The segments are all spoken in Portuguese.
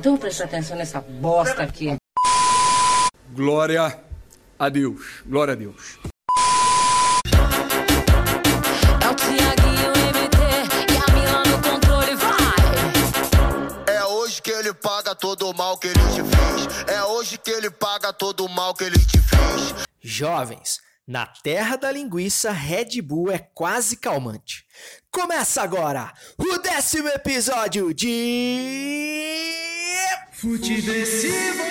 Então presta atenção nessa bosta aqui. Glória a Deus. Glória a Deus. É! É hoje que ele paga todo o mal que ele te fez. É hoje que ele paga todo o mal que ele te fez. Jovens, na terra da linguiça, Red Bull é quase calmante. Começa agora o décimo episódio de. Futeversivo!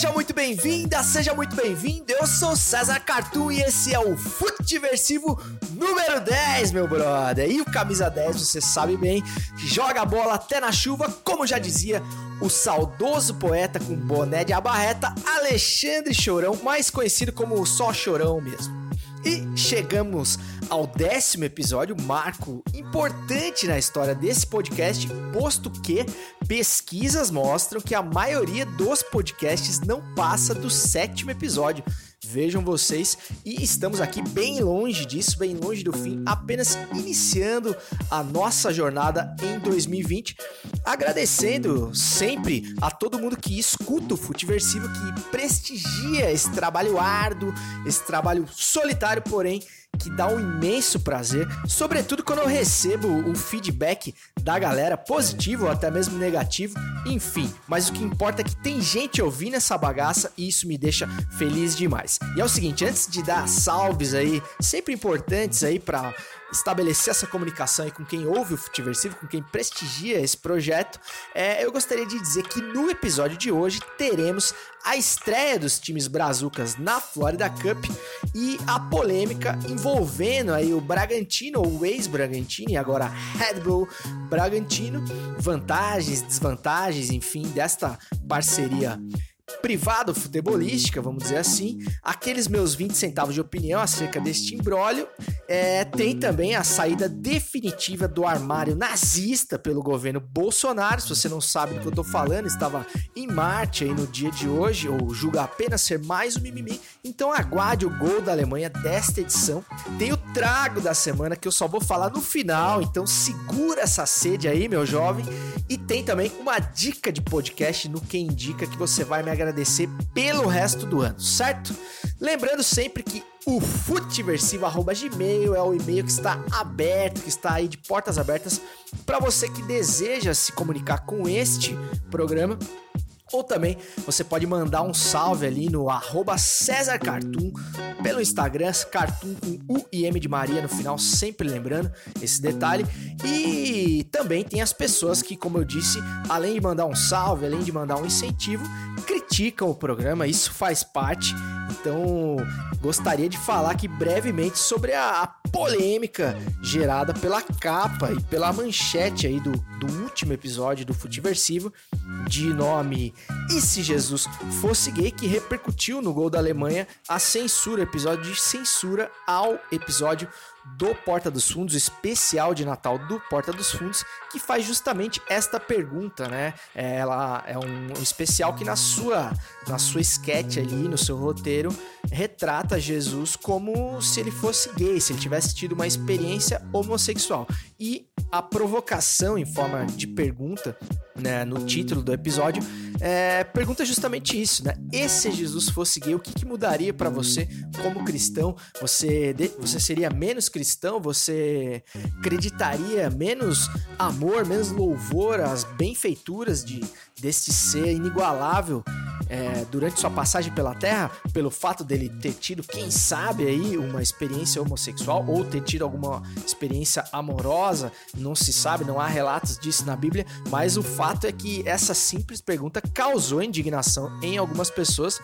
Seja muito bem-vinda, seja muito bem-vindo. Eu sou César Cartoon e esse é o Futeversivo número 10, meu brother. E o camisa 10, você sabe bem, que joga a bola até na chuva, como já dizia o saudoso poeta com boné de abarreta Alexandre Chorão, mais conhecido como só Chorão mesmo. E chegamos ao décimo episódio, marco importante na história desse podcast, posto que pesquisas mostram que a maioria dos podcasts não passa do sétimo episódio. Vejam vocês, e estamos aqui bem longe disso, bem longe do fim, apenas iniciando a nossa jornada em 2020. Agradecendo sempre a todo mundo que escuta o Futiversivo, que prestigia esse trabalho árduo, esse trabalho solitário, porém que dá um imenso prazer, sobretudo quando eu recebo o feedback da galera, positivo ou até mesmo negativo, enfim. Mas o que importa é que tem gente ouvindo essa bagaça e isso me deixa feliz demais. E é o seguinte, antes de dar salves aí, sempre importantes aí para estabelecer essa comunicação aí com quem ouve o Futiversivo, com quem prestigia esse projeto, é, eu gostaria de dizer que no episódio de hoje teremos a estreia dos times brazucas na Florida Cup e a polêmica envolvendo aí o Bragantino, ou ex-Bragantino, e agora Red Bull Bragantino, vantagens, desvantagens, enfim, desta parceria privado futebolística, vamos dizer assim, aqueles meus 20 centavos de opinião acerca deste imbróglio. É, tem também a saída definitiva do armário nazista pelo governo Bolsonaro. Se você não sabe do que eu tô falando, estava em Marte aí no dia de hoje, ou julga apenas ser mais um mimimi. Então aguarde o gol da Alemanha desta edição. Tem o trago da semana que eu só vou falar no final, então segura essa sede aí, meu jovem. E tem também uma dica de podcast no Quem Indica que você vai me agradecer pelo resto do ano, certo? Lembrando sempre que o futeversivo@gmail é o e-mail que está aberto, que está aí de portas abertas para você que deseja se comunicar com este programa. Ou também você pode mandar um salve ali no arroba César Cartoon pelo Instagram, Cartoon com U e M de Maria no final, sempre lembrando esse detalhe. E também tem as pessoas que, como eu disse, além de mandar um salve, além de mandar um incentivo, criticam o programa, isso faz parte. Então, gostaria de falar aqui brevemente sobre a, a polêmica gerada pela capa e pela manchete aí do, do último episódio do Futiversivo, de nome E se Jesus fosse gay, que repercutiu no gol da Alemanha a censura, episódio de censura ao episódio do Porta dos Fundos, especial de Natal do Porta dos Fundos, que faz justamente esta pergunta, né? Ela é um especial que na sua na sua sketch ali, no seu roteiro, retrata Jesus como se ele fosse gay, se ele tivesse tido uma experiência homossexual. E a provocação em forma de pergunta, né, no título do episódio, é, pergunta justamente isso, né? E se Jesus fosse gay, o que, que mudaria para você como cristão? Você, você seria menos cristão? Você acreditaria menos amor, menos louvor às benfeituras de, deste ser inigualável é, durante sua passagem pela Terra, pelo fato dele ter tido, quem sabe aí, uma experiência homossexual ou ter tido alguma experiência amorosa, não se sabe, não há relatos disso na Bíblia, mas o fato é que essa simples pergunta causou indignação em algumas pessoas,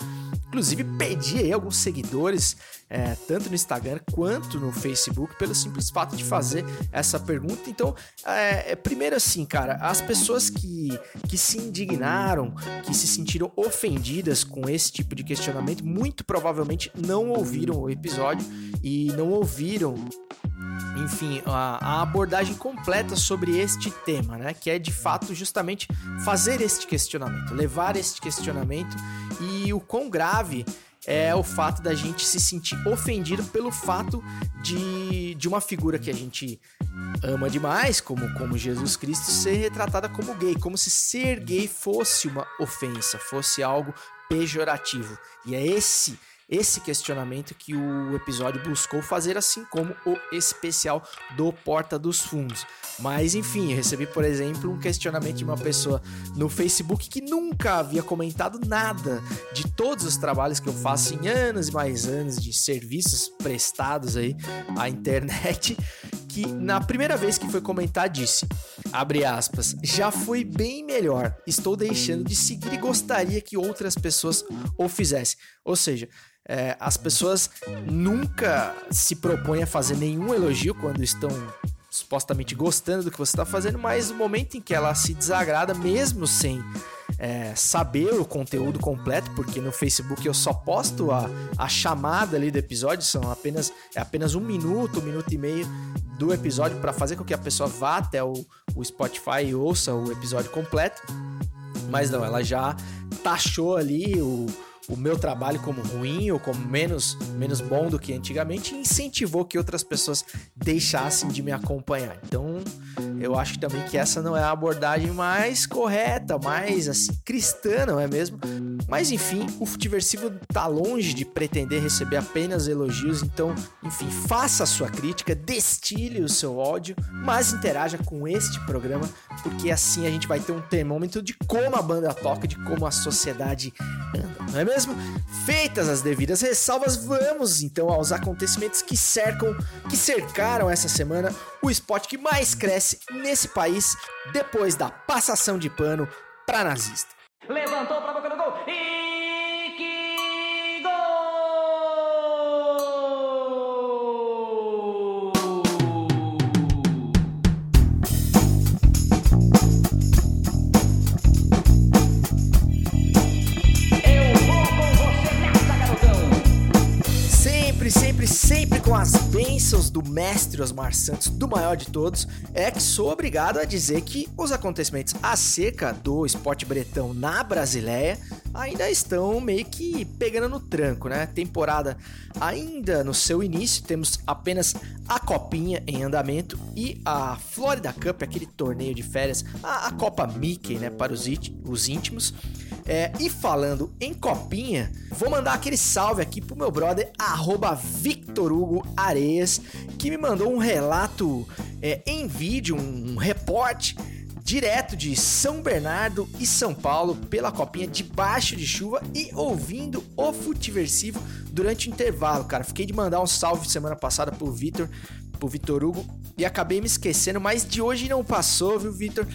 inclusive perdi aí alguns seguidores é, tanto no Instagram quanto no Facebook, pelo simples fato de fazer essa pergunta. Então, é, é, primeiro assim, cara, as pessoas que, que se indignaram, que se sentiram ofendidas, com esse tipo de questionamento, muito provavelmente não ouviram o episódio e não ouviram enfim, a, a, abordagem completa sobre este tema, né? Que é de fato justamente fazer este questionamento, levar este questionamento e o quão grave é o fato da gente se sentir ofendido pelo fato de, de uma figura que a gente ama demais, como, como Jesus Cristo, ser retratada como gay, como se ser gay fosse uma ofensa, fosse algo pejorativo. E é esse esse questionamento que o episódio buscou fazer, assim como o especial do Porta dos Fundos. Mas enfim, eu recebi, por exemplo, um questionamento de uma pessoa no Facebook que nunca havia comentado nada de todos os trabalhos que eu faço em anos e mais anos de serviços prestados aí à internet, que na primeira vez que foi comentar disse, abre aspas, já foi bem melhor, estou deixando de seguir e gostaria que outras pessoas o fizessem. Ou seja, é, as pessoas nunca se propõem a fazer nenhum elogio quando estão supostamente gostando do que você está fazendo, mas no momento em que ela se desagrada, mesmo sem é, saber o conteúdo completo, porque no Facebook eu só posto a, a chamada ali do episódio, são apenas, é apenas um minuto, um minuto e meio do episódio para fazer com que a pessoa vá até o, o Spotify e ouça o episódio completo. Mas não, ela já taxou ali o, o meu trabalho como ruim ou como menos, menos bom do que antigamente e incentivou que outras pessoas deixassem de me acompanhar. Então, eu acho também que essa não é a abordagem mais correta, mais assim, cristã, não é mesmo? Mas enfim, o Futiversivo tá longe de pretender receber apenas elogios, então, enfim, faça a sua crítica, destile o seu ódio, mas interaja com este programa, porque assim a gente vai ter um termômetro de como a banda toca, de como a sociedade anda, não é mesmo? Feitas as devidas ressalvas, vamos então aos acontecimentos que cercam, que cercaram essa semana o esporte que mais cresce nesse país depois da passação de pano para nazista. Levantou para Sempre, sempre, com as bênçãos do mestre Osmar Santos, do maior de todos, é que sou obrigado a dizer que os acontecimentos acerca do esporte bretão na Brasileia ainda estão meio que pegando no tranco, né? Temporada ainda no seu início, temos apenas a Copinha em andamento e a Florida Cup, aquele torneio de férias, a, a Copa Mickey, né, para os, os íntimos. É, e falando em copinha, vou mandar aquele salve aqui pro meu brother, arroba Victor Hugo Areias, que me mandou um relato é, em vídeo, um, um reporte direto de São Bernardo e São Paulo pela copinha debaixo de chuva e ouvindo o Futiversivo durante o intervalo, cara. Fiquei de mandar um salve semana passada pro Vitor, pro Vitor Hugo e acabei me esquecendo, mas de hoje não passou, viu, Vitor?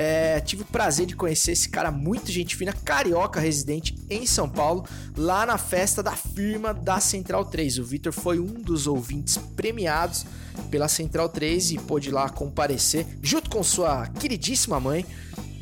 É, tive o prazer de conhecer esse cara muito gente fina, carioca, residente em São Paulo, lá na festa da firma da Central 3. O Vitor foi um dos ouvintes premiados pela Central 3 e pôde lá comparecer junto com sua queridíssima mãe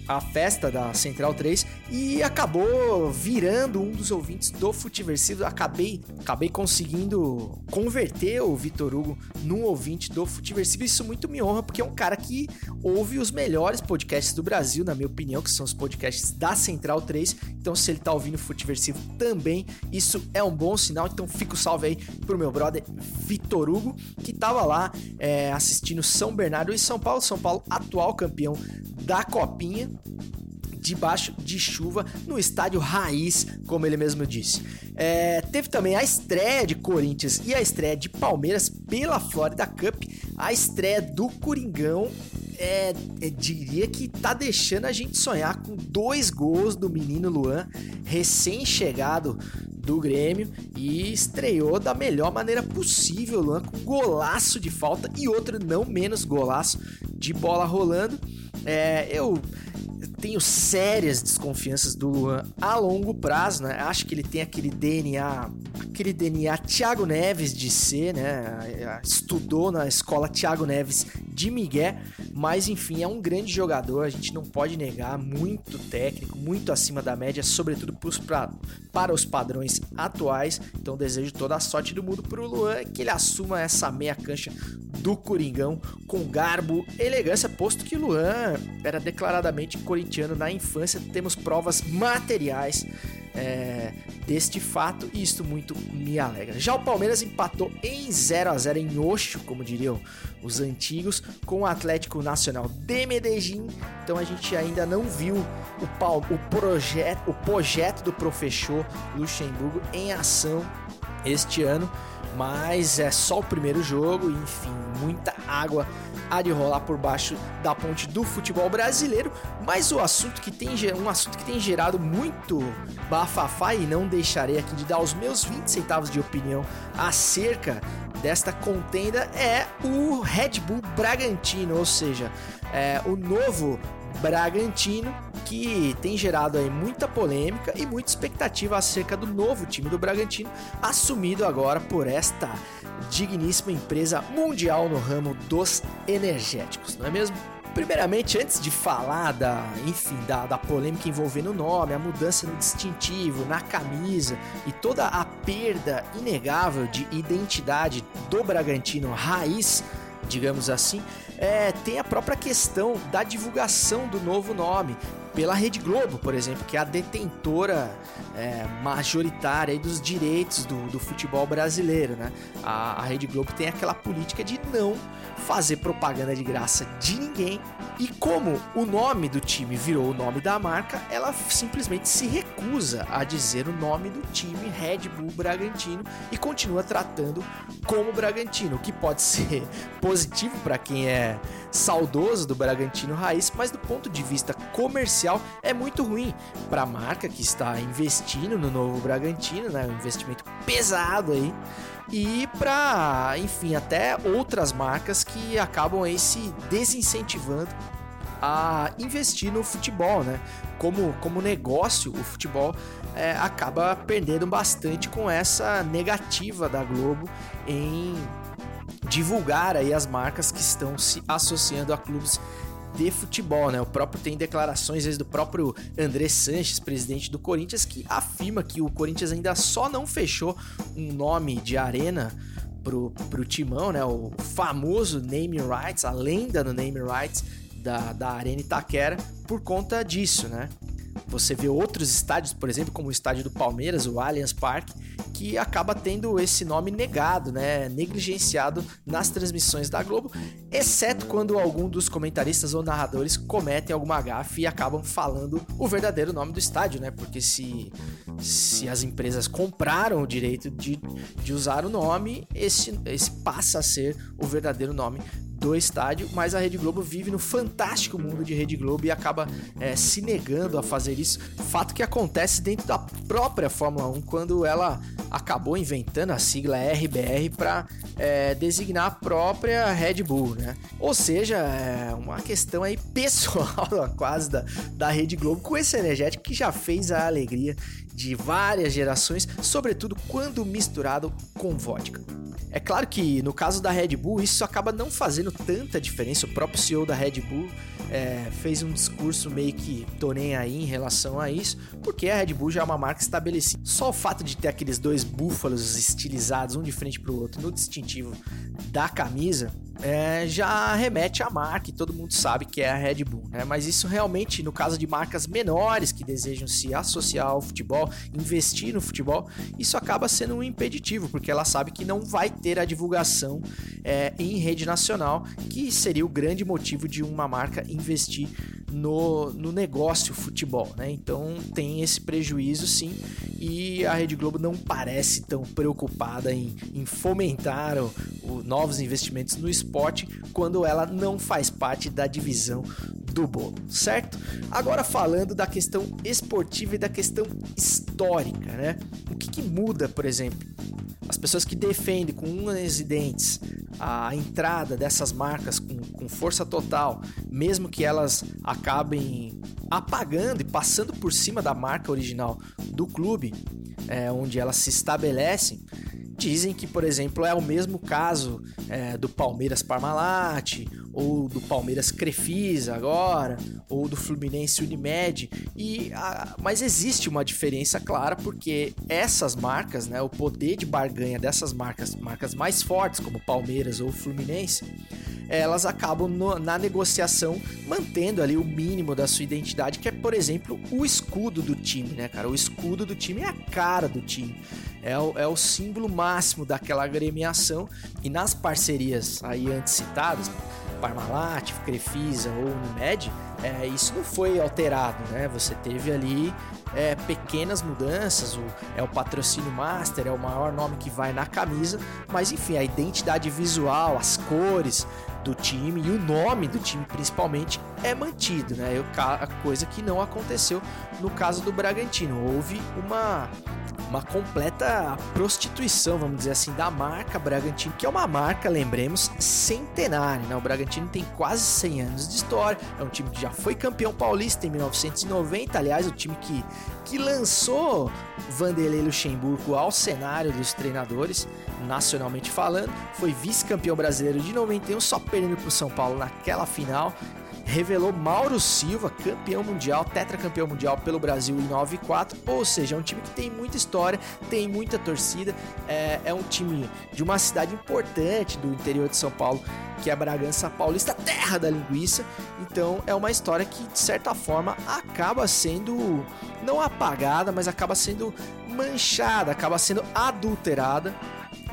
à festa da Central 3 e acabou virando um dos ouvintes do Futiversivo. Acabei, acabei conseguindo converter o Vitor Hugo num ouvinte do Futiversivo. Isso muito me honra, porque é um cara que ouve os melhores podcasts do Brasil, na minha opinião, que são os podcasts da Central 3. Então, se ele tá ouvindo o Futiversivo também, isso é um bom sinal. Então, fica o salve aí pro meu brother Vitor Hugo, que tava lá é, assistindo São Bernardo e São Paulo. São Paulo, atual campeão da Copinha debaixo de chuva no estádio Raiz, como ele mesmo disse. É, teve também a estreia de Corinthians e a estreia de Palmeiras pela Florida Cup, a estreia do Coringão. É, é, diria que tá deixando a gente sonhar com dois gols do menino Luan, recém-chegado do Grêmio e estreou da melhor maneira possível, Luan, com golaço de falta e outro não menos golaço de bola rolando. É, eu tenho sérias desconfianças do Luan a longo prazo, né? Acho que ele tem aquele DNA, aquele DNA Thiago Neves de ser, né? Estudou na escola Thiago Neves de Miguel, mas enfim, é um grande jogador, a gente não pode negar, muito técnico, muito acima da média, sobretudo pros, pra, para os padrões atuais. Então desejo toda a sorte do mundo pro Luan, que ele assuma essa meia cancha do Coringão com garbo, elegância, posto que Luan era declaradamente corintiano na infância, temos provas materiais é, deste fato e isto muito me alegra. Já o Palmeiras empatou em 0 a 0 em Oxo, como diriam os antigos, com o Atlético Nacional de Medellín. Então a gente ainda não viu o, o, projeto, o projeto do professor Luxemburgo em ação este ano, mas é só o primeiro jogo, enfim, muita água há de rolar por baixo da ponte do futebol brasileiro, mas o assunto que tem um assunto que tem gerado muito bafafá e não deixarei aqui de dar os meus 20 centavos de opinião acerca desta contenda é o Red Bull Bragantino, ou seja, é, o novo Bragantino, que tem gerado aí muita polêmica e muita expectativa acerca do novo time do Bragantino, assumido agora por esta digníssima empresa mundial no ramo dos energéticos, não é mesmo? Primeiramente, antes de falar da, enfim, da, da polêmica envolvendo o nome, a mudança no distintivo, na camisa e toda a perda inegável de identidade do Bragantino raiz, digamos assim, é, tem a própria questão da divulgação do novo nome pela Rede Globo, por exemplo, que é a detentora é, majoritária dos direitos do, do, futebol brasileiro. Né? A, a Rede Globo tem aquela política de não fazer propaganda de graça de ninguém. E como o nome do time virou o nome da marca, ela simplesmente se recusa a dizer o nome do time Red Bull Bragantino e continua tratando como Bragantino, o que pode ser positivo para quem é saudoso do Bragantino raiz, mas do ponto de vista comercial é muito ruim para a marca que está investindo no novo Bragantino, né? Um investimento pesado aí e para, enfim, até outras marcas que acabam aí se desincentivando a investir no futebol, né? Como, como negócio, o futebol é, acaba perdendo bastante com essa negativa da Globo em divulgar aí as marcas que estão se associando a clubes de futebol, né? O próprio tem declarações vezes, do próprio André Sanches, presidente do Corinthians, que afirma que o Corinthians ainda só não fechou um nome de arena pro, pro timão, né? O famoso name rights, a lenda do name rights da, da Arena Itaquera, por conta disso, né? Você vê outros estádios, por exemplo, como o estádio do Palmeiras, o Allianz Parque, que acaba tendo esse nome negado, né, negligenciado nas transmissões da Globo, exceto quando algum dos comentaristas ou narradores cometem alguma gafe e acabam falando o verdadeiro nome do estádio, né? Porque se, se as empresas compraram o direito de, de usar o nome, esse, esse passa a ser o verdadeiro nome do estádio, mas a Rede Globo vive no fantástico mundo de Rede Globo e acaba é, se negando a fazer isso. Fato que acontece dentro da própria Fórmula 1, quando ela acabou inventando a sigla RBR para é, designar a própria Red Bull, né? Ou seja, é uma questão aí pessoal quase da, da Rede Globo com esse energético que já fez a alegria de várias gerações, sobretudo quando misturado com vodka. É claro que no caso da Red Bull isso acaba não fazendo tanta diferença. O próprio CEO da Red Bull é, fez um discurso meio que tô aí em relação a isso, porque a Red Bull já é uma marca estabelecida. Só o fato de ter aqueles dois búfalos estilizados, um de frente para o outro, no distintivo da camisa, é, já remete à marca e todo mundo sabe que é a Red Bull, né? Mas isso realmente, no caso de marcas menores que desejam se associar ao futebol, investir no futebol, isso acaba sendo um impeditivo, porque ela sabe que não vai ter a divulgação é, em rede nacional, que seria o grande motivo de uma marca investir no, no negócio futebol, né? Então tem esse prejuízo sim, e a Rede Globo não parece tão preocupada em, em fomentar o, o, novos investimentos no esporte quando ela não faz parte da divisão do bolo, certo? Agora falando da questão esportiva e da questão histórica, né? O que, que muda, por exemplo? As pessoas que defendem com unhas e dentes a entrada dessas marcas com, com força total, mesmo que elas acabem apagando e passando por cima da marca original do clube, é, onde elas se estabelecem, Dizem que, por exemplo, é o mesmo caso é, do Palmeiras Parmalat, ou do Palmeiras Crefisa agora, ou do Fluminense Unimed, e a, mas existe uma diferença clara porque essas marcas, né, o poder de barganha dessas marcas, marcas mais fortes como Palmeiras ou Fluminense, elas acabam no, na negociação mantendo ali o mínimo da sua identidade, que é, por exemplo, o escudo do time, né, cara? O escudo do time é a cara do time. É o, é o símbolo máximo daquela agremiação. E nas parcerias aí antes citadas, Parmalat, Crefisa ou Unimed, é, isso não foi alterado, né? Você teve ali é, pequenas mudanças, o, é o patrocínio master, é o maior nome que vai na camisa, mas enfim, a identidade visual, as cores do time e o nome do time principalmente é mantido, né? Eu, a coisa que não aconteceu no caso do Bragantino. Houve uma uma completa prostituição, vamos dizer assim, da marca Bragantino, que é uma marca, lembremos, centenária. Né? O Bragantino tem quase 100 anos de história, é um time que já foi campeão paulista em 1990, aliás, o time que, que lançou Vanderlei Luxemburgo ao cenário dos treinadores, nacionalmente falando, foi vice-campeão brasileiro de 91, só perdendo para o São Paulo naquela final revelou Mauro Silva, campeão mundial, tetracampeão mundial pelo Brasil em 9 e 4, ou seja, é um time que tem muita história, tem muita torcida, é, é um time de uma cidade importante do interior de São Paulo, que é Bragança Paulista, terra da linguiça. Então é uma história que de certa forma acaba sendo não apagada, mas acaba sendo manchada, acaba sendo adulterada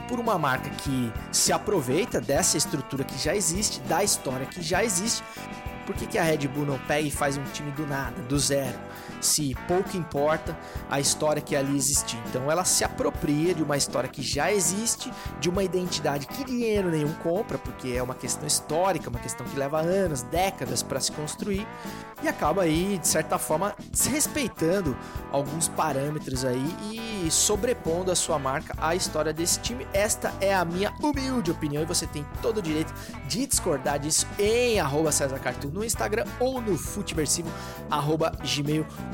por uma marca que se aproveita dessa estrutura que já existe, da história que já existe, por que, que a Red Bull não pega e faz um time do nada, do zero? Se pouco importa a história que ali existe. Então ela se apropria de uma história que já existe, de uma identidade que dinheiro nenhum compra, porque é uma questão histórica, uma questão que leva anos, décadas para se construir, e acaba aí, de certa forma, desrespeitando alguns parâmetros aí e sobrepondo a sua marca à história desse time. Esta é a minha humilde opinião e você tem todo o direito de discordar disso em arroba César Cartoon no Instagram ou no futeversivo.gmail.com.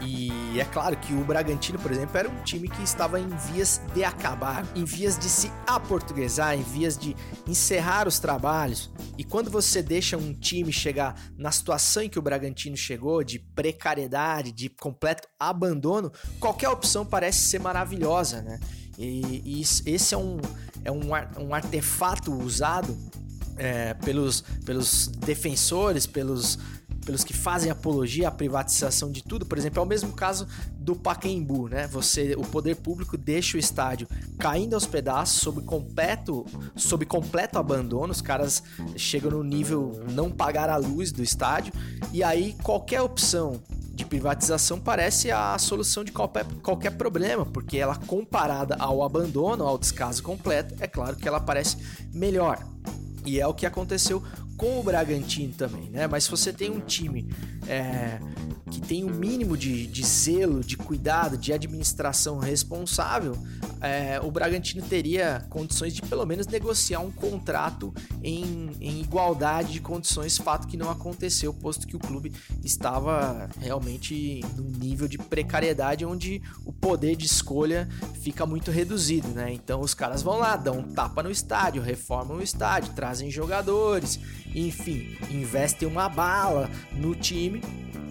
E é claro que o Bragantino, por exemplo, era um time que estava em vias de acabar, em vias de se aportuguesar, em vias de encerrar os trabalhos. E quando você deixa um time chegar na situação em que o Bragantino chegou, de precariedade, de completo abandono, qualquer opção parece ser maravilhosa, né? E, e esse é um, é um, um artefato usado é, pelos, pelos defensores, pelos, pelos que fazem apologia à privatização de tudo. Por exemplo, é o mesmo caso do Pacaembu, né? Você, o poder público deixa o estádio caindo aos pedaços sob completo, sob completo abandono. Os caras chegam no nível não pagar a luz do estádio e aí qualquer opção de privatização parece a solução de qualquer, qualquer problema, porque ela comparada ao abandono, ao descaso completo, é claro que ela parece melhor. E é o que aconteceu com o Bragantino também, né? Mas se você tem um time é, que tem o um mínimo de, de zelo, de cuidado, de administração responsável, é, o Bragantino teria condições de pelo menos negociar um contrato em, em igualdade de condições, fato que não aconteceu, posto que o clube estava realmente num nível de precariedade onde o poder de escolha fica muito reduzido, né? Então os caras vão lá, dão um tapa no estádio, reformam o estádio, trazem jogadores, enfim, investem uma bala no time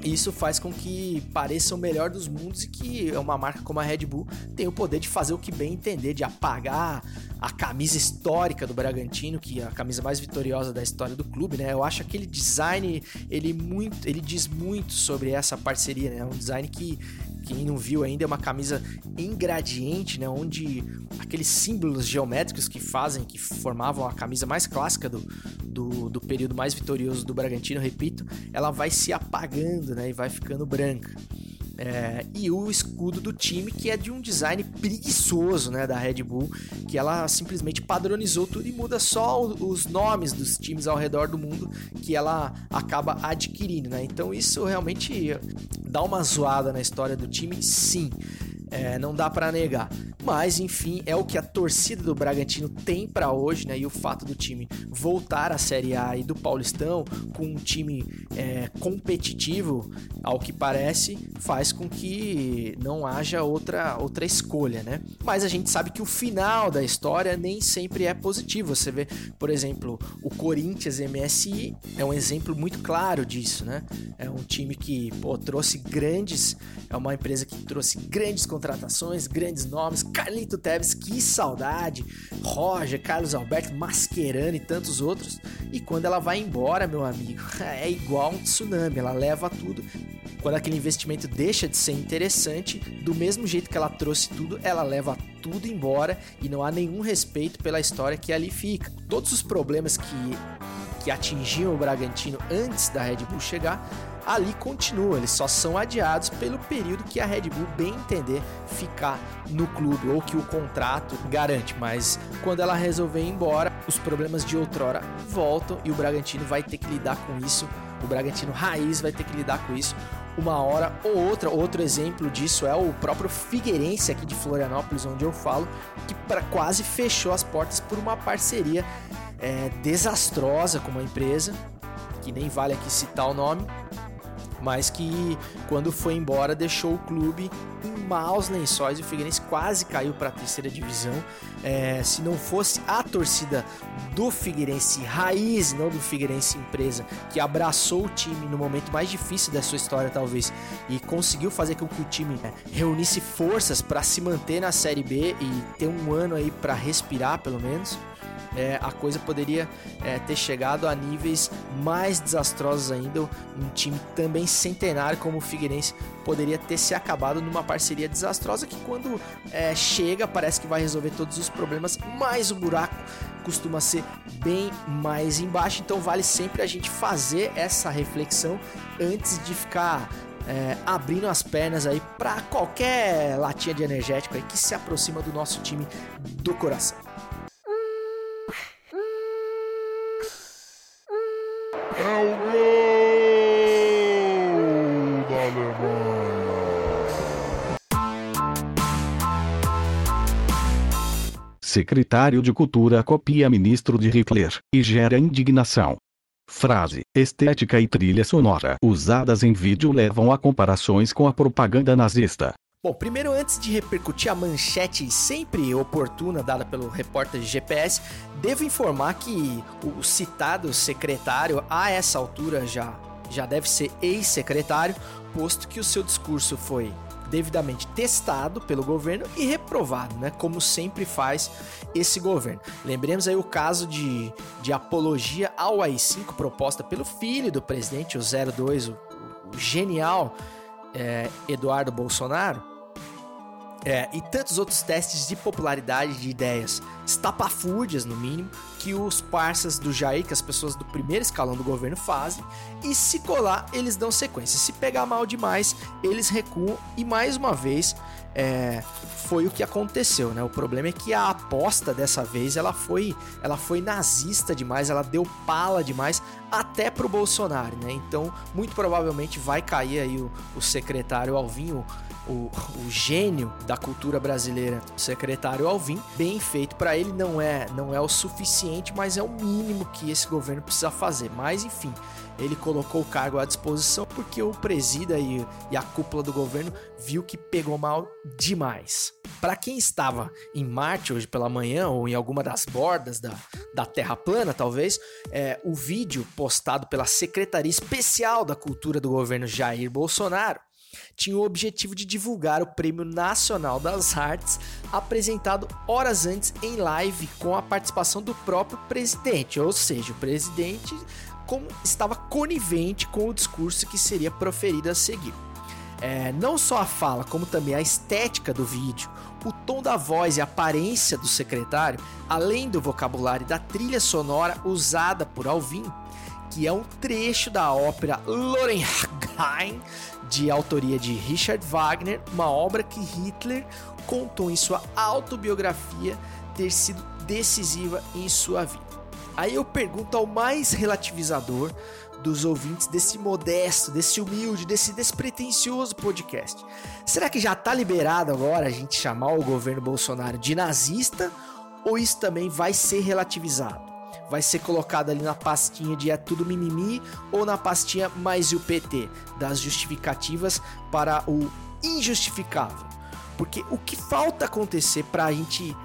isso faz com que pareça o melhor dos mundos e que uma marca como a Red Bull tem o poder de fazer o que bem entender, de apagar a camisa histórica do Bragantino, que é a camisa mais vitoriosa da história do clube, né? Eu acho aquele design, ele muito, ele diz muito sobre essa parceria, né? É um design que quem não viu ainda é uma camisa em gradiente, né? Onde aqueles símbolos geométricos que fazem, que formavam a camisa mais clássica do, do, do período mais vitorioso do Bragantino, repito, ela vai se apagando, né? E vai ficando branca. É, e o escudo do time, que é de um design preguiçoso né, da Red Bull, que ela simplesmente padronizou tudo e muda só os nomes dos times ao redor do mundo que ela acaba adquirindo. Né? Então isso realmente dá uma zoada na história do time, sim. É, não dá para negar. Mas, enfim, é o que a torcida do Bragantino tem para hoje, né? E o fato do time voltar à Série A e do Paulistão com um time é, competitivo, ao que parece, faz com que não haja outra, outra escolha, né? Mas a gente sabe que o final da história nem sempre é positivo. Você vê, por exemplo, o Corinthians MSI é um exemplo muito claro disso, né? É um time que pô, trouxe grandes, é uma empresa que trouxe grandes grandes nomes, Carlito Teves, que saudade, Roger, Carlos Alberto, Mascherano e tantos outros. E quando ela vai embora, meu amigo, é igual um tsunami, ela leva tudo. Quando aquele investimento deixa de ser interessante, do mesmo jeito que ela trouxe tudo, ela leva tudo embora e não há nenhum respeito pela história que ali fica. Todos os problemas que, que atingiam o Bragantino antes da Red Bull chegar ali continuam, eles só são adiados pelo período que a Red Bull bem entender ficar no clube ou que o contrato garante, mas quando ela resolver ir embora, os problemas de outrora voltam e o Bragantino vai ter que lidar com isso. O Bragantino raiz vai ter que lidar com isso uma hora ou outra. Outro exemplo disso é o próprio Figueirense aqui de Florianópolis, onde eu falo, que pra, quase fechou as portas por uma parceria é, desastrosa com uma empresa, que nem vale aqui citar o nome, mas que quando foi embora deixou o clube em maus lençóis. O Figueirense quase caiu para a terceira divisão. É, se não fosse a torcida do Figueirense raiz, não do Figueirense empresa, que abraçou o time no momento mais difícil da sua história, talvez, e conseguiu fazer com que o time é, reunisse forças para se manter na Série B e ter um ano aí para respirar, pelo menos é, a coisa poderia é, ter chegado a níveis mais desastrosos ainda. Um time também centenário como o Figueirense poderia ter se acabado numa parceria desastrosa que quando é, chega parece que vai resolver todos os problemas, mas o buraco costuma ser bem mais embaixo. Então vale sempre a gente fazer essa reflexão antes de ficar é, abrindo as pernas aí para qualquer latinha de energético aí que se aproxima do nosso time do coração. Secretário de Cultura copia ministro de Hitler e gera indignação. Frase, estética e trilha sonora usadas em vídeo levam a comparações com a propaganda nazista. Bom, primeiro, antes de repercutir a manchete sempre oportuna dada pelo repórter de GPS, devo informar que o citado secretário, a essa altura, já, já deve ser ex-secretário, posto que o seu discurso foi devidamente testado pelo governo e reprovado, né? Como sempre faz esse governo. Lembremos aí o caso de, de apologia ao AI-5 proposta pelo filho do presidente, o 02, o, o genial é, Eduardo Bolsonaro é, e tantos outros testes de popularidade de ideias estapafúrdias, no mínimo, que os parceiros do Jair, que as pessoas do primeiro escalão do governo fazem, e se colar, eles dão sequência. Se pegar mal demais, eles recuam, e mais uma vez é, foi o que aconteceu, né? O problema é que a aposta dessa vez ela foi, ela foi nazista demais, ela deu pala demais até pro Bolsonaro, né? Então, muito provavelmente vai cair aí o, o secretário Alvinho o, o gênio da cultura brasileira, o secretário Alvim, bem feito para ele não é não é o suficiente, mas é o mínimo que esse governo precisa fazer. Mas enfim, ele colocou o cargo à disposição porque o presida e, e a cúpula do governo viu que pegou mal demais. Para quem estava em Marte hoje pela manhã ou em alguma das bordas da, da Terra plana, talvez, é, o vídeo postado pela Secretaria Especial da Cultura do governo Jair Bolsonaro tinha o objetivo de divulgar o Prêmio Nacional das Artes, apresentado horas antes em live com a participação do próprio presidente, ou seja, o presidente como estava conivente com o discurso que seria proferido a seguir. É, não só a fala, como também a estética do vídeo, o tom da voz e a aparência do secretário, além do vocabulário e da trilha sonora usada por Alvin, que é um trecho da ópera Lorenheim, de autoria de Richard Wagner, uma obra que Hitler contou em sua autobiografia ter sido decisiva em sua vida. Aí eu pergunto ao mais relativizador dos ouvintes desse modesto, desse humilde, desse despretensioso podcast. Será que já tá liberado agora a gente chamar o governo Bolsonaro de nazista ou isso também vai ser relativizado? Vai ser colocado ali na pastinha de é tudo mimimi ou na pastinha mais o PT, das justificativas para o injustificável. Porque o que falta acontecer para a gente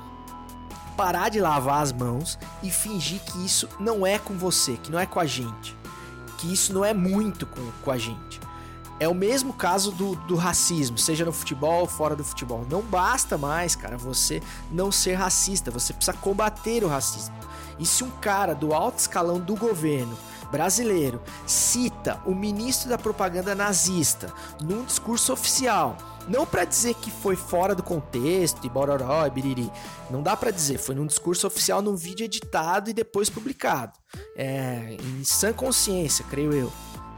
parar de lavar as mãos e fingir que isso não é com você, que não é com a gente, que isso não é muito com, com a gente. É o mesmo caso do, do racismo, seja no futebol ou fora do futebol. Não basta mais, cara, você não ser racista, você precisa combater o racismo. E se um cara do alto escalão do governo brasileiro cita o ministro da propaganda nazista num discurso oficial, não para dizer que foi fora do contexto e bororó e biriri, não dá para dizer, foi num discurso oficial, num vídeo editado e depois publicado, é, em sã consciência, creio eu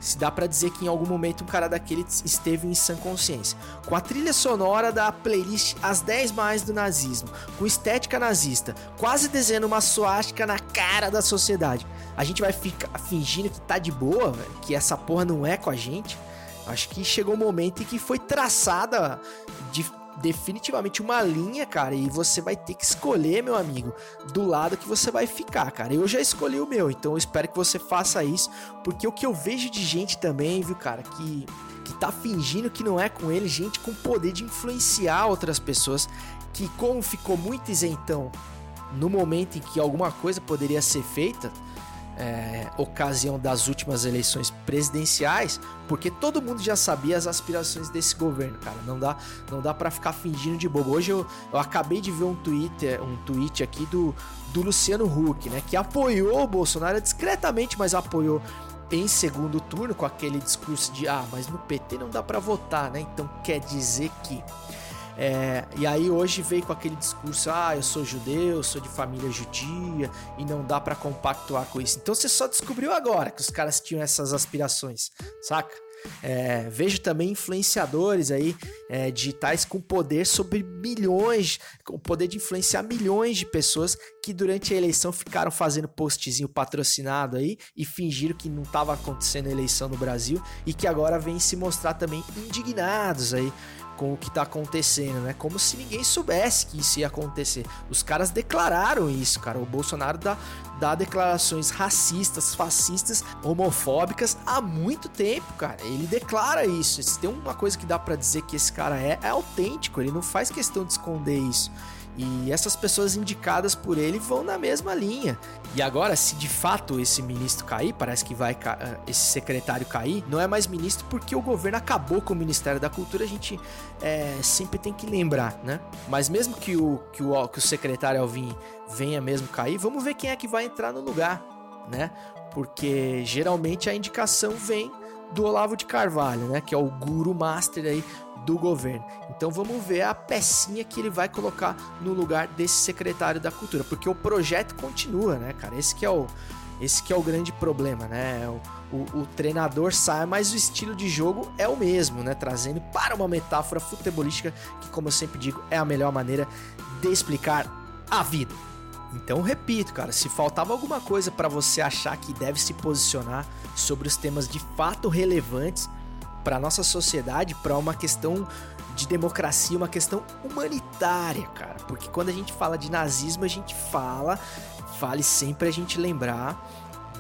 se dá para dizer que em algum momento um cara daquele esteve em sã consciência. Com a trilha sonora da playlist As 10 Mais do Nazismo, com estética nazista, quase desenhando uma suástica na cara da sociedade. A gente vai ficar fingindo que tá de boa, que essa porra não é com a gente. Acho que chegou o um momento em que foi traçada de definitivamente uma linha, cara, e você vai ter que escolher, meu amigo, do lado que você vai ficar, cara. Eu já escolhi o meu, então eu espero que você faça isso, porque o que eu vejo de gente também, viu, cara, que que tá fingindo que não é com ele, gente com poder de influenciar outras pessoas, que como ficou muito isentão no momento em que alguma coisa poderia ser feita, é, ocasião das últimas eleições presidenciais, porque todo mundo já sabia as aspirações desse governo, cara. Não dá, não dá para ficar fingindo de bobo. Hoje eu, eu acabei de ver um Twitter, um tweet aqui do, do Luciano Huck, né, que apoiou o Bolsonaro discretamente, mas apoiou em segundo turno com aquele discurso de ah, mas no PT não dá para votar, né? Então quer dizer que é, e aí hoje veio com aquele discurso: ah, eu sou judeu, sou de família judia e não dá para compactuar com isso. Então você só descobriu agora que os caras tinham essas aspirações, saca? É, vejo também influenciadores aí é, digitais com poder sobre milhões, com poder de influenciar milhões de pessoas que durante a eleição ficaram fazendo postzinho patrocinado aí e fingiram que não estava acontecendo eleição no Brasil e que agora vêm se mostrar também indignados aí com o que tá acontecendo, né? Como se ninguém soubesse que isso ia acontecer. Os caras declararam isso, cara. O Bolsonaro dá, dá declarações racistas, fascistas, homofóbicas há muito tempo, cara. Ele declara isso. Se tem uma coisa que dá para dizer que esse cara é, é autêntico. Ele não faz questão de esconder isso. E essas pessoas indicadas por ele vão na mesma linha. E agora, se de fato esse ministro cair, parece que vai ah, esse secretário cair, não é mais ministro porque o governo acabou com o Ministério da Cultura, a gente é, sempre tem que lembrar, né? Mas mesmo que o, que o, que o secretário Alvim venha mesmo cair, vamos ver quem é que vai entrar no lugar, né? Porque geralmente a indicação vem do Olavo de Carvalho, né? Que é o guru master aí do governo. Então vamos ver a pecinha que ele vai colocar no lugar desse secretário da cultura, porque o projeto continua, né, cara? Esse que é o esse que é o grande problema, né? O, o, o, treinador sai, mas o estilo de jogo é o mesmo, né? Trazendo para uma metáfora futebolística que, como eu sempre digo, é a melhor maneira de explicar a vida. Então, repito, cara, se faltava alguma coisa para você achar que deve se posicionar sobre os temas de fato relevantes para nossa sociedade, para uma questão de democracia, uma questão humanitária, cara. Porque quando a gente fala de nazismo, a gente fala, vale sempre a gente lembrar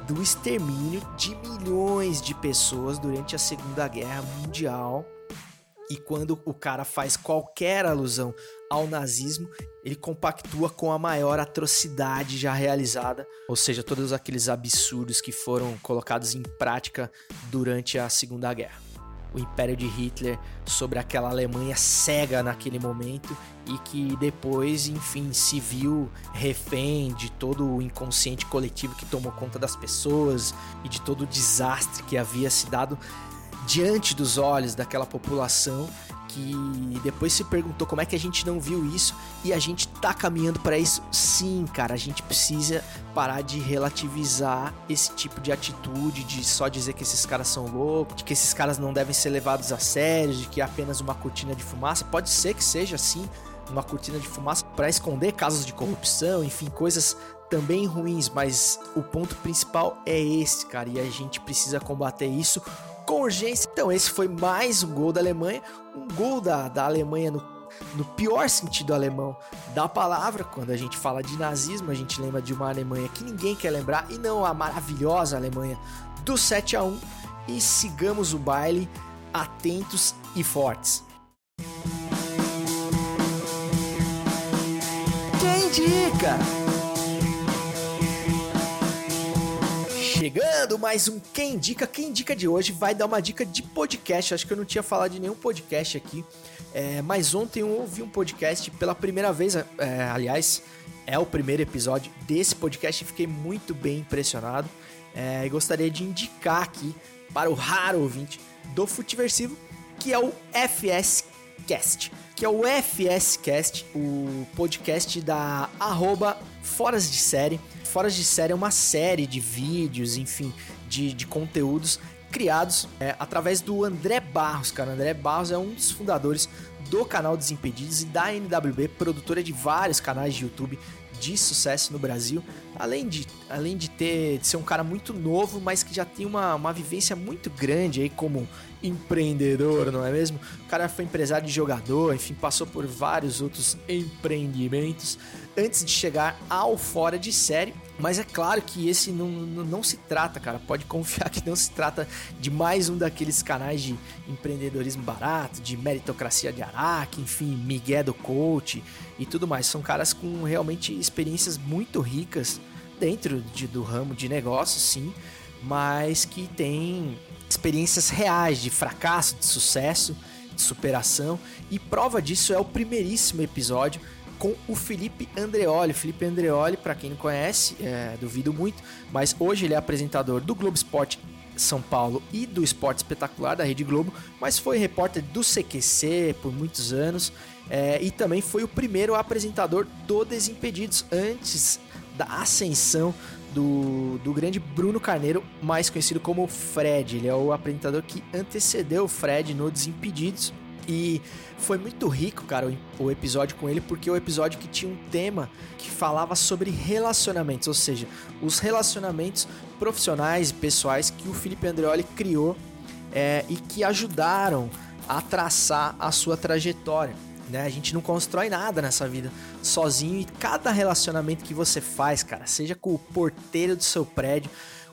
do extermínio de milhões de pessoas durante a Segunda Guerra Mundial. E quando o cara faz qualquer alusão ao nazismo, ele compactua com a maior atrocidade já realizada, ou seja, todos aqueles absurdos que foram colocados em prática durante a Segunda Guerra o império de Hitler sobre aquela Alemanha cega naquele momento e que depois, enfim, se viu refém de todo o inconsciente coletivo que tomou conta das pessoas e de todo o desastre que havia se dado diante dos olhos daquela população que depois se perguntou como é que a gente não viu isso e a gente tá caminhando para isso. Sim, cara, a gente precisa parar de relativizar esse tipo de atitude, de só dizer que esses caras são loucos, de que esses caras não devem ser levados a sério, de que é apenas uma cortina de fumaça. Pode ser que seja assim, uma cortina de fumaça para esconder casos de corrupção, enfim, coisas também ruins, mas o ponto principal é esse, cara, e a gente precisa combater isso com urgência. Então, esse foi mais um gol da Alemanha, um gol da, da Alemanha no, no pior sentido alemão da palavra. Quando a gente fala de nazismo, a gente lembra de uma Alemanha que ninguém quer lembrar, e não a maravilhosa Alemanha do 7 a 1 E sigamos o baile atentos e fortes. Quem indica? Chegando mais um Quem Indica. Quem Indica de hoje vai dar uma dica de podcast. Acho que eu não tinha falado de nenhum podcast aqui. É, mas ontem eu ouvi um podcast pela primeira vez. É, aliás, é o primeiro episódio desse podcast e fiquei muito bem impressionado. É, gostaria de indicar aqui para o raro ouvinte do Futiversivo, que é o FS Cast. Que é o FS Cast, o podcast da arroba Foras de Série Foras de Série é uma série de vídeos, enfim, de, de conteúdos criados é, através do André Barros, cara. André Barros é um dos fundadores do canal Desimpedidos e da NWB, produtora de vários canais de YouTube de sucesso no Brasil. Além de, além de ter de ser um cara muito novo, mas que já tem uma, uma vivência muito grande aí como empreendedor, não é mesmo? O cara foi empresário de jogador, enfim, passou por vários outros empreendimentos antes de chegar ao fora de série. Mas é claro que esse não, não, não, se trata, cara. Pode confiar que não se trata de mais um daqueles canais de empreendedorismo barato, de meritocracia de Araque, enfim, Miguel do coach e tudo mais. São caras com realmente experiências muito ricas dentro de, do ramo de negócios, sim, mas que tem experiências reais de fracasso, de sucesso, de superação. E prova disso é o primeiríssimo episódio com o Felipe Andreoli. Felipe Andreoli, para quem não conhece, é, duvido muito, mas hoje ele é apresentador do Globo Esporte São Paulo e do Esporte Espetacular da Rede Globo, mas foi repórter do CQC por muitos anos é, e também foi o primeiro apresentador do Desimpedidos antes da ascensão do, do grande Bruno Carneiro, mais conhecido como Fred. Ele é o apresentador que antecedeu o Fred no Desimpedidos. E foi muito rico, cara, o, episódio com ele, porque é o episódio que tinha um tema que falava sobre relacionamentos, ou seja, os relacionamentos profissionais e pessoais que o Felipe Andreoli criou é, e que ajudaram a traçar a sua trajetória. Né? A gente não constrói nada nessa vida sozinho e cada relacionamento que você faz, cara, seja com o porteiro do seu prédio,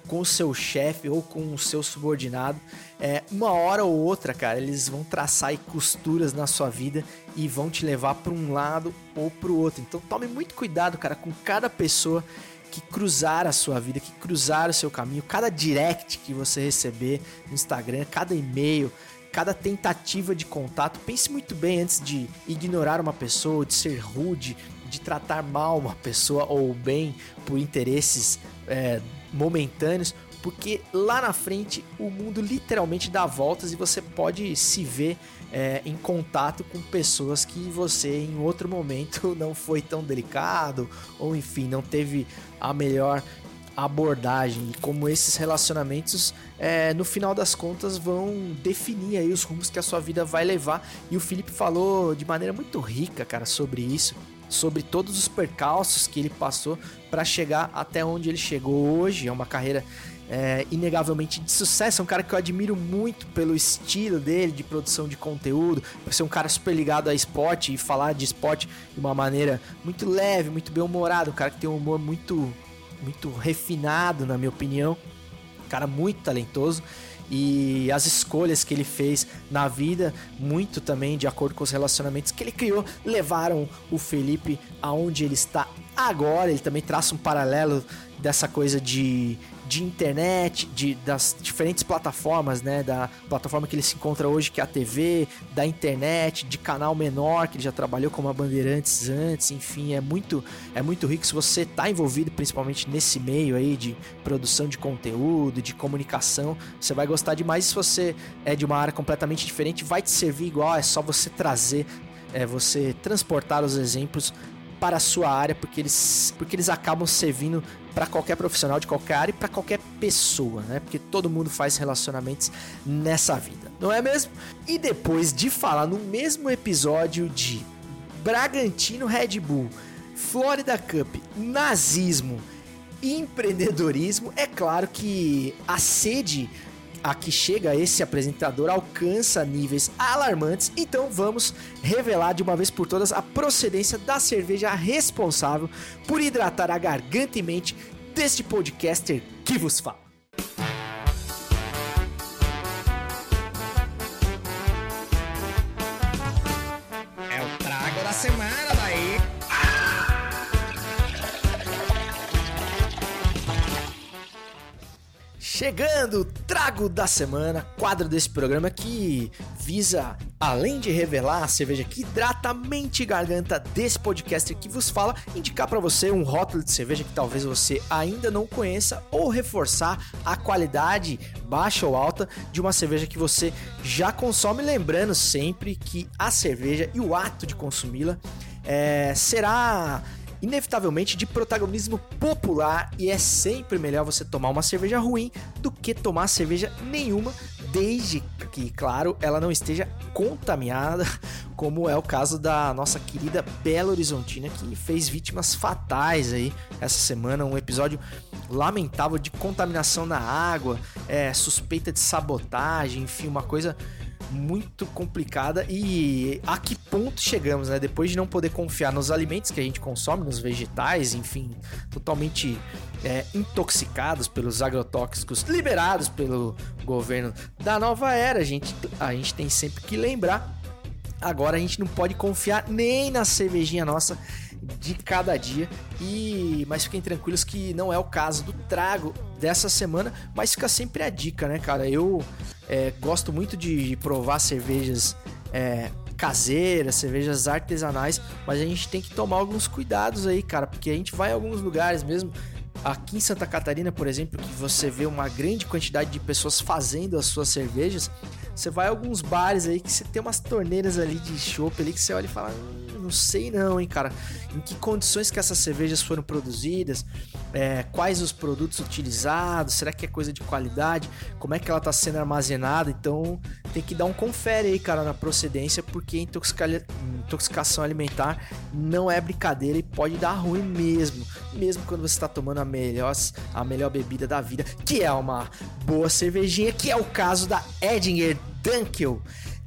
com o seu chefe ou com o seu subordinado, é, uma hora ou outra, cara, eles vão traçar costuras na sua vida e vão te levar para um lado ou para o outro. Então tome muito cuidado, cara, com cada pessoa que cruzar a sua vida, que cruzar o seu caminho, cada direct que você receber no Instagram, cada e-mail, cada tentativa de contato. Pense muito bem antes de ignorar uma pessoa, de ser rude, de tratar mal uma pessoa ou bem por interesses é, momentâneos, porque lá na frente o mundo literalmente dá voltas e você pode se ver é, em contato com pessoas que você em outro momento não foi tão delicado ou enfim não teve a melhor abordagem e como esses relacionamentos é, no final das contas vão definir aí os rumos que a sua vida vai levar e o Felipe falou de maneira muito rica cara sobre isso sobre todos os percalços que ele passou para chegar até onde ele chegou hoje. É uma carreira é, inegavelmente de sucesso. É um cara que eu admiro muito pelo estilo dele de produção de conteúdo, por ser um cara super ligado a esporte e falar de esporte de uma maneira muito leve, muito bem humorado. Um cara que tem um humor muito, muito refinado, na minha opinião. Cara muito talentoso e as escolhas que ele fez na vida, muito também de acordo com os relacionamentos que ele criou, levaram o Felipe aonde ele está agora. Ele também traça um paralelo dessa coisa de de internet, de, das diferentes plataformas, né? Da plataforma que ele se encontra hoje, que é a TV, da internet, de canal menor, que ele já trabalhou como a Bandeirantes antes, enfim, é muito, é muito rico. Se você está envolvido principalmente nesse meio aí de produção de conteúdo, de comunicação, você vai gostar demais. Se você é de uma área completamente diferente, vai te servir igual, é só você trazer é você transportar os exemplos para a sua área, porque eles, porque eles acabam servindo para qualquer profissional de qualquer área e para qualquer pessoa, né? Porque todo mundo faz relacionamentos nessa vida, não é mesmo? E depois de falar no mesmo episódio de Bragantino Red Bull, Florida Cup, nazismo e empreendedorismo, é claro que a sede a que chega esse apresentador alcança níveis alarmantes, então vamos revelar de uma vez por todas a procedência da cerveja responsável por hidratar a garganta e mente deste podcaster que vos fala. Chegando, trago da semana, quadro desse programa que visa, além de revelar a cerveja que hidrata a mente e garganta desse podcast que vos fala, indicar para você um rótulo de cerveja que talvez você ainda não conheça ou reforçar a qualidade baixa ou alta de uma cerveja que você já consome, lembrando sempre que a cerveja e o ato de consumi-la é, será inevitavelmente de protagonismo popular e é sempre melhor você tomar uma cerveja ruim do que tomar cerveja nenhuma, desde que, claro, ela não esteja contaminada, como é o caso da nossa querida Belo Horizontina, que fez vítimas fatais aí essa semana, um episódio lamentável de contaminação na água, é, suspeita de sabotagem, enfim, uma coisa muito complicada e a que ponto chegamos, né? Depois de não poder confiar nos alimentos que a gente consome, nos vegetais, enfim, totalmente é, intoxicados pelos agrotóxicos liberados pelo governo da nova era, a gente, a gente tem sempre que lembrar. Agora a gente não pode confiar nem na cervejinha nossa de cada dia. E mas fiquem tranquilos que não é o caso do trago dessa semana, mas fica sempre a dica, né, cara? Eu é, gosto muito de provar cervejas é, caseiras, cervejas artesanais, mas a gente tem que tomar alguns cuidados aí, cara, porque a gente vai em alguns lugares mesmo. Aqui em Santa Catarina, por exemplo, que você vê uma grande quantidade de pessoas fazendo as suas cervejas, você vai a alguns bares aí que você tem umas torneiras ali de chopp ali que você olha e fala, hum, não sei não, hein, cara. Em que condições que essas cervejas foram produzidas? É, quais os produtos utilizados? Será que é coisa de qualidade? Como é que ela está sendo armazenada? Então tem que dar um confere aí, cara, na procedência, porque intoxica... intoxicação alimentar não é brincadeira e pode dar ruim mesmo. Mesmo quando você está tomando a melhor, a melhor bebida da vida, que é uma boa cervejinha, que é o caso da Edinger Dunkel.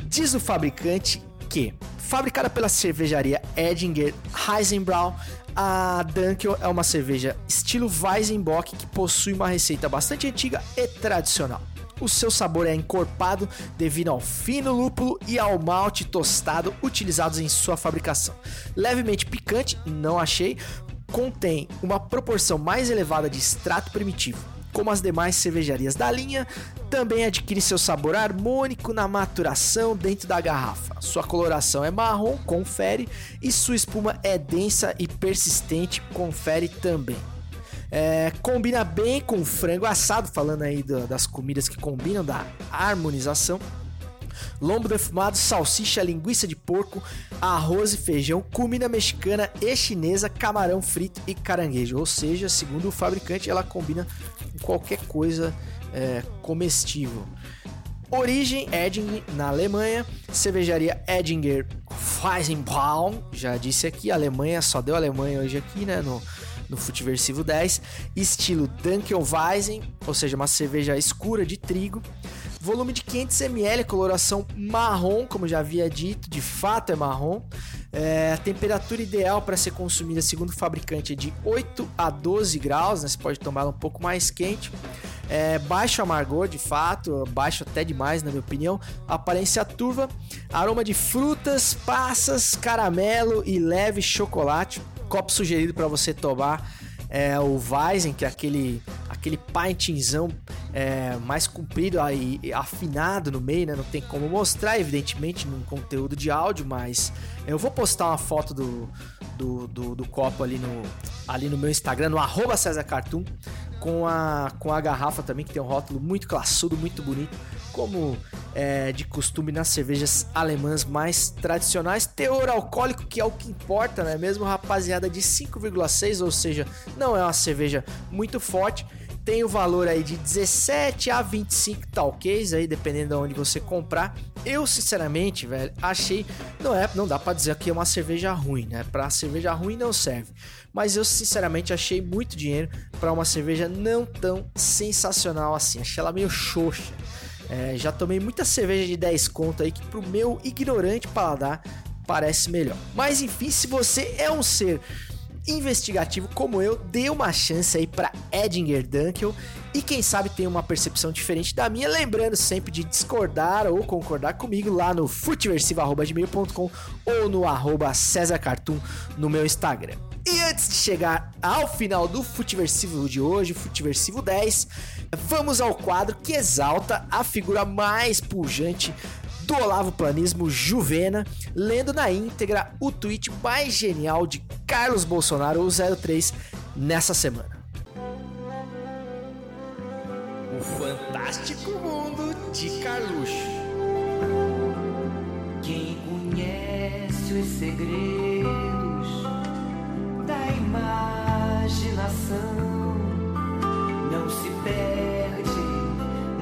Diz o fabricante que, fabricada pela cervejaria Edinger Heisenbrau, a Dunkel é uma cerveja estilo Weizenbock que possui uma receita bastante antiga e tradicional. O seu sabor é encorpado devido ao fino lúpulo e ao malte tostado utilizados em sua fabricação. Levemente picante, não achei, contém uma proporção mais elevada de extrato primitivo. Como as demais cervejarias da linha, também adquire seu sabor harmônico na maturação dentro da garrafa. Sua coloração é marrom, confere, e sua espuma é densa e persistente, confere também. É, combina bem com frango assado, falando aí do, das comidas que combinam, da harmonização. Lombo defumado, salsicha, linguiça de porco, arroz e feijão, comida mexicana e chinesa, camarão frito e caranguejo. Ou seja, segundo o fabricante, ela combina com qualquer coisa é, comestível. Origem Edinger na Alemanha, cervejaria Edinger Weizenbaum, já disse aqui, Alemanha, só deu Alemanha hoje aqui, né, no, no Futiversivo 10, estilo Dunkelweizen, ou seja, uma cerveja escura de trigo, volume de 500 ml, coloração marrom, como já havia dito, de fato é marrom, é, a temperatura ideal para ser consumida, segundo o fabricante, é de 8 a 12 graus, né, você pode tomar ela um pouco mais quente, é, baixo amargor, de fato, baixo até demais, na minha opinião. Aparência turva, aroma de frutas, passas, caramelo e leve chocolate. Copo sugerido para você tomar é o Weizen, que é aquele, aquele pintinzão é, mais comprido e afinado no meio, né? Não tem como mostrar, evidentemente, num conteúdo de áudio, mas eu vou postar uma foto do, do, do, do copo ali no, ali no meu Instagram, no arroba César Cartoon, com a, com a garrafa também, que tem um rótulo muito classudo, muito bonito, como é de costume nas cervejas alemãs mais tradicionais. Teor alcoólico, que é o que importa, né? Mesmo rapaziada de 5,6, ou seja, não é uma cerveja muito forte. tem o valor aí de 17 a 25 talquês aí, dependendo de onde você comprar. Eu, sinceramente, velho, achei. Não é, não dá pra dizer que é uma cerveja ruim, né? Pra cerveja ruim não serve. Mas eu, sinceramente, achei muito dinheiro para uma cerveja não tão sensacional assim. Achei ela meio xoxa. É, já tomei muita cerveja de 10 conto aí que pro meu ignorante paladar parece melhor. Mas enfim, se você é um ser investigativo como eu, dê uma chance aí para Edinger Dunkel e quem sabe tem uma percepção diferente da minha, lembrando sempre de discordar ou concordar comigo lá no futeversivo.com ou no arroba César Cartoon no meu Instagram. E antes de chegar ao final do Futiversivo de hoje, Futiversivo 10, vamos ao quadro que exalta a figura mais pujante do Olavo Planismo Juvena, lendo na íntegra o tweet mais genial de Carlos Bolsonaro, o 03, nessa semana. O fantástico mundo de Carluxo. Quem conhece os segredos imaginação não se perde,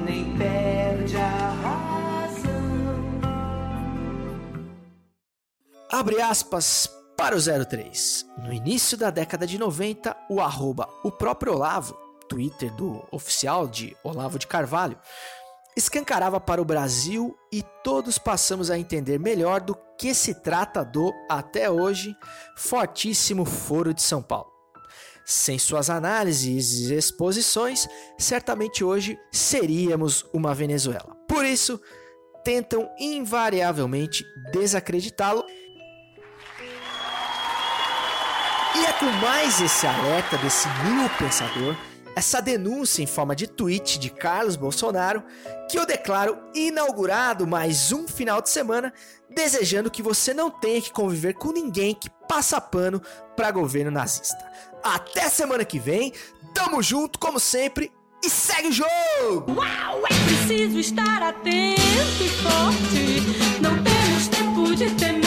nem perde a razão. Abre aspas para o 03. No início da década de 90, o arroba o próprio Olavo, Twitter do oficial de Olavo de Carvalho, escancarava para o Brasil e todos passamos a entender melhor do que se trata do, até hoje, fortíssimo Foro de São Paulo. Sem suas análises e exposições, certamente hoje seríamos uma Venezuela. Por isso, tentam invariavelmente desacreditá-lo. E é com mais esse alerta desse mil pensador, essa denúncia em forma de tweet de Carlos Bolsonaro, que eu declaro inaugurado mais um final de semana, desejando que você não tenha que conviver com ninguém que passa pano para governo nazista. Até semana que vem, tamo junto como sempre e segue o jogo! Uau, é preciso estar atento e forte. Não temos tempo de temer.